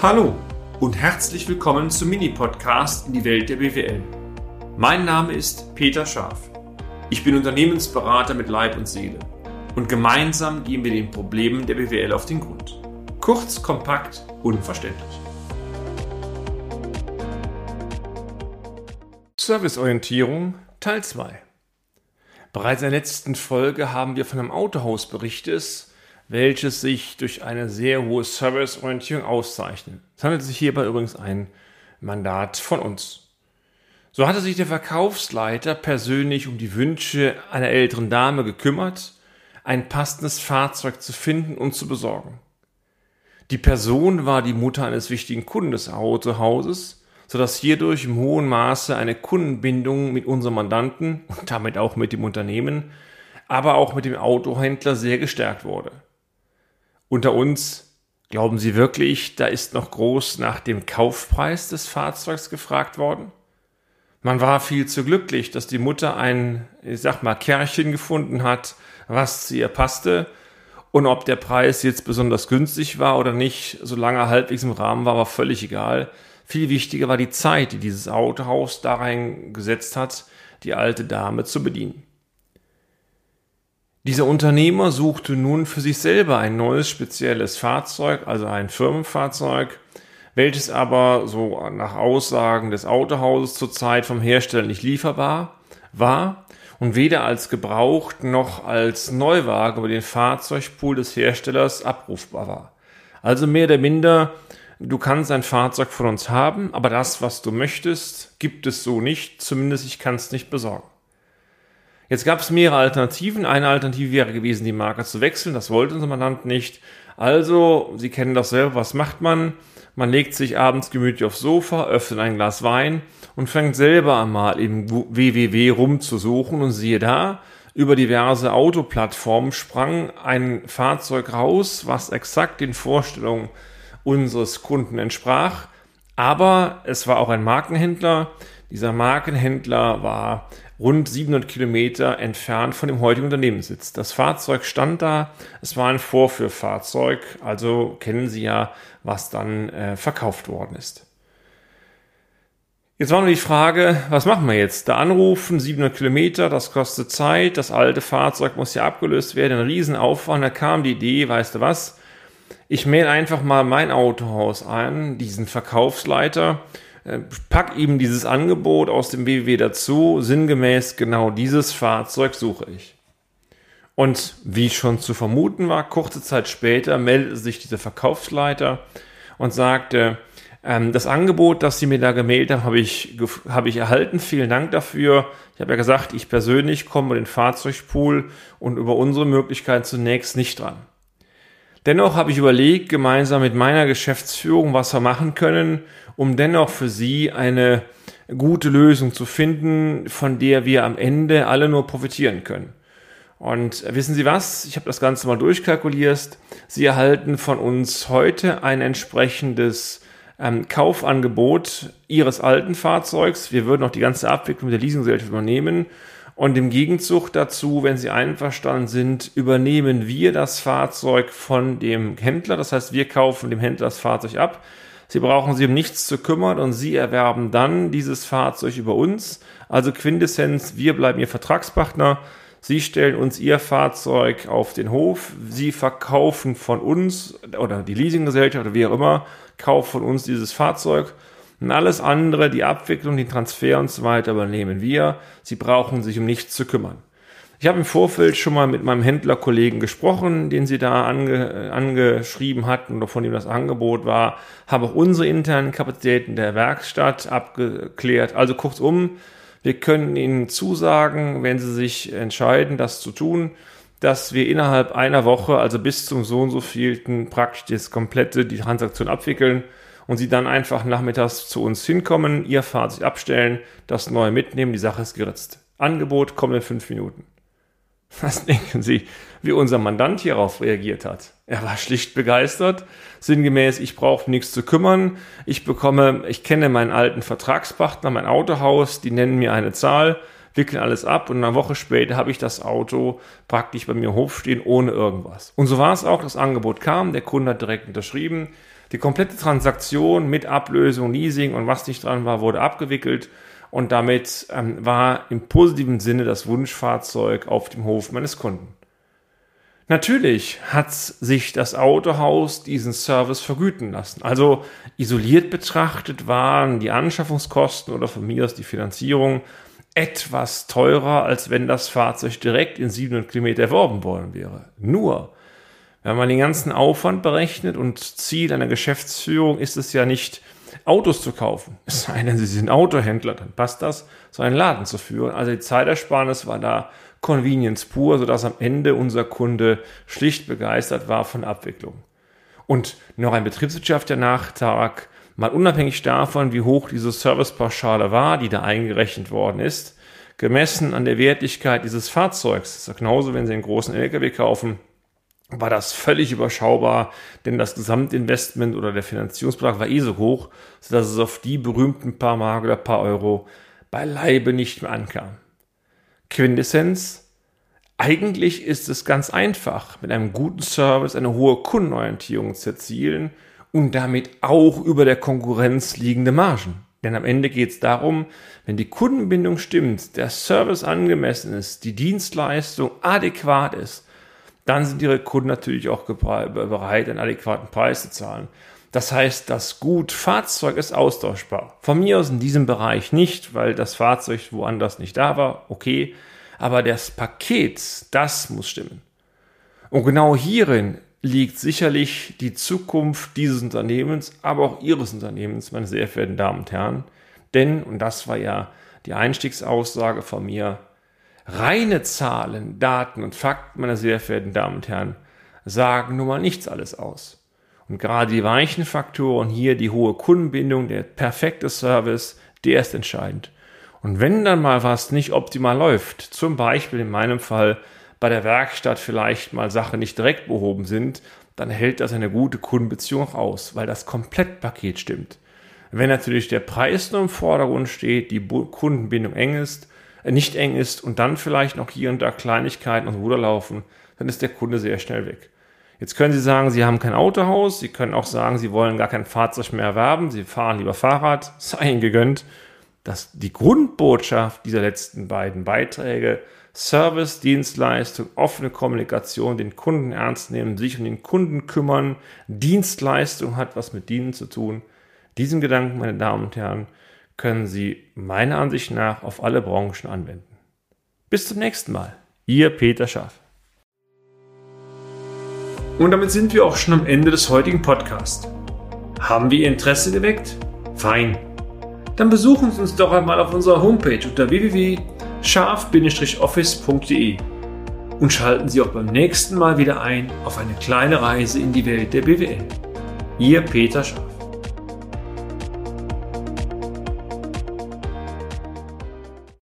Hallo und herzlich willkommen zum Mini-Podcast in die Welt der BWL. Mein Name ist Peter Scharf. Ich bin Unternehmensberater mit Leib und Seele und gemeinsam gehen wir den Problemen der BWL auf den Grund. Kurz, kompakt, unverständlich. Serviceorientierung Teil 2 Bereits in der letzten Folge haben wir von einem Autohaus berichtet, welches sich durch eine sehr hohe Serviceorientierung auszeichnet. Es handelt sich hierbei übrigens ein Mandat von uns. So hatte sich der Verkaufsleiter persönlich um die Wünsche einer älteren Dame gekümmert, ein passendes Fahrzeug zu finden und zu besorgen. Die Person war die Mutter eines wichtigen Kunden des Autohauses, sodass hierdurch im hohen Maße eine Kundenbindung mit unserem Mandanten und damit auch mit dem Unternehmen, aber auch mit dem Autohändler sehr gestärkt wurde unter uns, glauben Sie wirklich, da ist noch groß nach dem Kaufpreis des Fahrzeugs gefragt worden? Man war viel zu glücklich, dass die Mutter ein, ich sag mal, Kerlchen gefunden hat, was zu ihr passte. Und ob der Preis jetzt besonders günstig war oder nicht, solange er halbwegs im Rahmen war, war völlig egal. Viel wichtiger war die Zeit, die dieses Autohaus da reingesetzt hat, die alte Dame zu bedienen. Dieser Unternehmer suchte nun für sich selber ein neues spezielles Fahrzeug, also ein Firmenfahrzeug, welches aber so nach Aussagen des Autohauses zurzeit vom Hersteller nicht lieferbar war und weder als gebraucht noch als Neuwagen über den Fahrzeugpool des Herstellers abrufbar war. Also mehr oder minder, du kannst ein Fahrzeug von uns haben, aber das, was du möchtest, gibt es so nicht, zumindest ich kann es nicht besorgen. Jetzt gab es mehrere Alternativen. Eine Alternative wäre gewesen, die Marke zu wechseln. Das wollte unser Mandant nicht. Also, Sie kennen das selber. Was macht man? Man legt sich abends gemütlich aufs Sofa, öffnet ein Glas Wein und fängt selber einmal im WWW rumzusuchen und siehe da, über diverse Autoplattformen sprang ein Fahrzeug raus, was exakt den Vorstellungen unseres Kunden entsprach. Aber es war auch ein Markenhändler. Dieser Markenhändler war rund 700 Kilometer entfernt von dem heutigen Unternehmenssitz. Das Fahrzeug stand da, es war ein Vorführfahrzeug, also kennen Sie ja, was dann äh, verkauft worden ist. Jetzt war nur die Frage, was machen wir jetzt? Da anrufen, 700 Kilometer, das kostet Zeit, das alte Fahrzeug muss ja abgelöst werden, ein Riesenaufwand. Da kam die Idee, weißt du was? Ich mähe einfach mal mein Autohaus ein, diesen Verkaufsleiter, pack ihm dieses Angebot aus dem BW dazu, sinngemäß genau dieses Fahrzeug suche ich. Und wie schon zu vermuten war, kurze Zeit später meldete sich dieser Verkaufsleiter und sagte, ähm, das Angebot, das Sie mir da gemeldet haben, habe ich, habe ich erhalten. Vielen Dank dafür. Ich habe ja gesagt, ich persönlich komme über den Fahrzeugpool und über unsere Möglichkeiten zunächst nicht dran. Dennoch habe ich überlegt, gemeinsam mit meiner Geschäftsführung, was wir machen können, um dennoch für Sie eine gute Lösung zu finden, von der wir am Ende alle nur profitieren können. Und wissen Sie was? Ich habe das Ganze mal durchkalkuliert. Sie erhalten von uns heute ein entsprechendes ähm, Kaufangebot Ihres alten Fahrzeugs. Wir würden auch die ganze Abwicklung der Leasinggesellschaft übernehmen. Und im Gegenzug dazu, wenn Sie einverstanden sind, übernehmen wir das Fahrzeug von dem Händler. Das heißt, wir kaufen dem Händler das Fahrzeug ab. Sie brauchen sich um nichts zu kümmern und Sie erwerben dann dieses Fahrzeug über uns. Also Quintessenz, wir bleiben Ihr Vertragspartner. Sie stellen uns Ihr Fahrzeug auf den Hof. Sie verkaufen von uns oder die Leasinggesellschaft oder wie auch immer, kauft von uns dieses Fahrzeug. Und alles andere, die Abwicklung, den Transfer und so weiter übernehmen wir. Sie brauchen sich um nichts zu kümmern. Ich habe im Vorfeld schon mal mit meinem Händlerkollegen gesprochen, den sie da ange, angeschrieben hatten oder von dem das Angebot war, habe auch unsere internen Kapazitäten der Werkstatt abgeklärt. Also kurzum, wir können Ihnen zusagen, wenn Sie sich entscheiden, das zu tun, dass wir innerhalb einer Woche, also bis zum so und so vielten, praktisch das komplette, die Transaktion abwickeln und Sie dann einfach nachmittags zu uns hinkommen, Ihr Fahrzeug abstellen, das neue mitnehmen, die Sache ist geritzt. Angebot kommt in fünf Minuten. Was denken Sie, wie unser Mandant hierauf reagiert hat? Er war schlicht begeistert. Sinngemäß, ich brauche nichts zu kümmern. Ich bekomme, ich kenne meinen alten Vertragspartner, mein Autohaus, die nennen mir eine Zahl. wickeln alles ab und eine Woche später habe ich das Auto praktisch bei mir hochstehen ohne irgendwas. Und so war es auch, das Angebot kam, der Kunde hat direkt unterschrieben, die komplette Transaktion mit Ablösung, Leasing und was nicht dran war, wurde abgewickelt und damit ähm, war im positiven Sinne das Wunschfahrzeug auf dem Hof meines Kunden. Natürlich hat sich das Autohaus diesen Service vergüten lassen. Also isoliert betrachtet waren die Anschaffungskosten oder von mir aus die Finanzierung etwas teurer, als wenn das Fahrzeug direkt in 700 Kilometer erworben worden wäre. Nur, wenn man den ganzen Aufwand berechnet und Ziel einer Geschäftsführung ist es ja nicht, Autos zu kaufen. Es sei denn, Sie sind Autohändler, dann passt das, so einen Laden zu führen. Also die Zeitersparnis war da Convenience pur, sodass am Ende unser Kunde schlicht begeistert war von Abwicklung. Und noch ein betriebswirtschaftlicher Nachtrag, mal unabhängig davon, wie hoch diese Servicepauschale war, die da eingerechnet worden ist, gemessen an der Wertigkeit dieses Fahrzeugs, das ist genauso, wenn Sie einen großen LKW kaufen, war das völlig überschaubar, denn das Gesamtinvestment oder der Finanzierungsbetrag war eh so hoch, sodass es auf die berühmten paar Mark oder paar Euro beileibe nicht mehr ankam. Quintessenz. Eigentlich ist es ganz einfach, mit einem guten Service eine hohe Kundenorientierung zu erzielen und damit auch über der Konkurrenz liegende Margen. Denn am Ende geht es darum, wenn die Kundenbindung stimmt, der Service angemessen ist, die Dienstleistung adäquat ist, dann sind ihre Kunden natürlich auch bereit, einen adäquaten Preis zu zahlen. Das heißt, das Gut Fahrzeug ist austauschbar. Von mir aus in diesem Bereich nicht, weil das Fahrzeug woanders nicht da war, okay. Aber das Paket, das muss stimmen. Und genau hierin liegt sicherlich die Zukunft dieses Unternehmens, aber auch Ihres Unternehmens, meine sehr verehrten Damen und Herren. Denn, und das war ja die Einstiegsaussage von mir, reine Zahlen, Daten und Fakten, meine sehr verehrten Damen und Herren, sagen nun mal nichts alles aus. Und gerade die weichen Faktoren hier, die hohe Kundenbindung, der perfekte Service, der ist entscheidend. Und wenn dann mal was nicht optimal läuft, zum Beispiel in meinem Fall bei der Werkstatt vielleicht mal Sachen nicht direkt behoben sind, dann hält das eine gute Kundenbeziehung aus, weil das Komplettpaket stimmt. Wenn natürlich der Preis nur im Vordergrund steht, die Kundenbindung eng ist, nicht eng ist und dann vielleicht noch hier und da Kleinigkeiten dem Ruder laufen, dann ist der Kunde sehr schnell weg. Jetzt können Sie sagen, Sie haben kein Autohaus. Sie können auch sagen, Sie wollen gar kein Fahrzeug mehr erwerben. Sie fahren lieber Fahrrad. Sei Ihnen gegönnt. Dass die Grundbotschaft dieser letzten beiden Beiträge Service, Dienstleistung, offene Kommunikation, den Kunden ernst nehmen, sich um den Kunden kümmern, Dienstleistung hat was mit Dienen zu tun. Diesen Gedanken, meine Damen und Herren, können Sie meiner Ansicht nach auf alle Branchen anwenden. Bis zum nächsten Mal. Ihr Peter Schaff. Und damit sind wir auch schon am Ende des heutigen Podcasts. Haben wir Ihr Interesse geweckt? Fein. Dann besuchen Sie uns doch einmal auf unserer Homepage unter www.scharf-office.de und schalten Sie auch beim nächsten Mal wieder ein auf eine kleine Reise in die Welt der BWL. Ihr Peter Scharf.